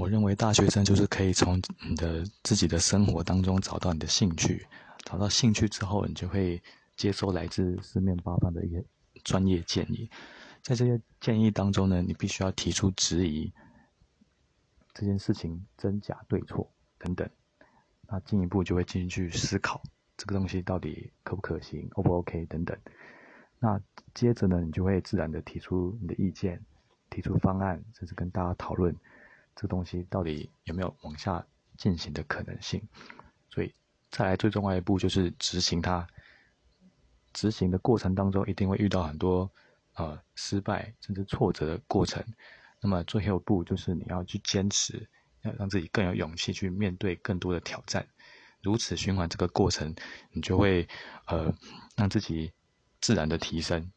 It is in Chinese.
我认为大学生就是可以从你的自己的生活当中找到你的兴趣，找到兴趣之后，你就会接收来自四面八方的一些专业建议。在这些建议当中呢，你必须要提出质疑，这件事情真假对错等等。那进一步就会进去思考这个东西到底可不可行，O 不 OK 等等。那接着呢，你就会自然的提出你的意见，提出方案，甚至跟大家讨论。这东西到底有没有往下进行的可能性？所以再来最重要一步就是执行它。执行的过程当中一定会遇到很多呃失败甚至挫折的过程。那么最后一步就是你要去坚持，要让自己更有勇气去面对更多的挑战。如此循环这个过程，你就会呃让自己自然的提升。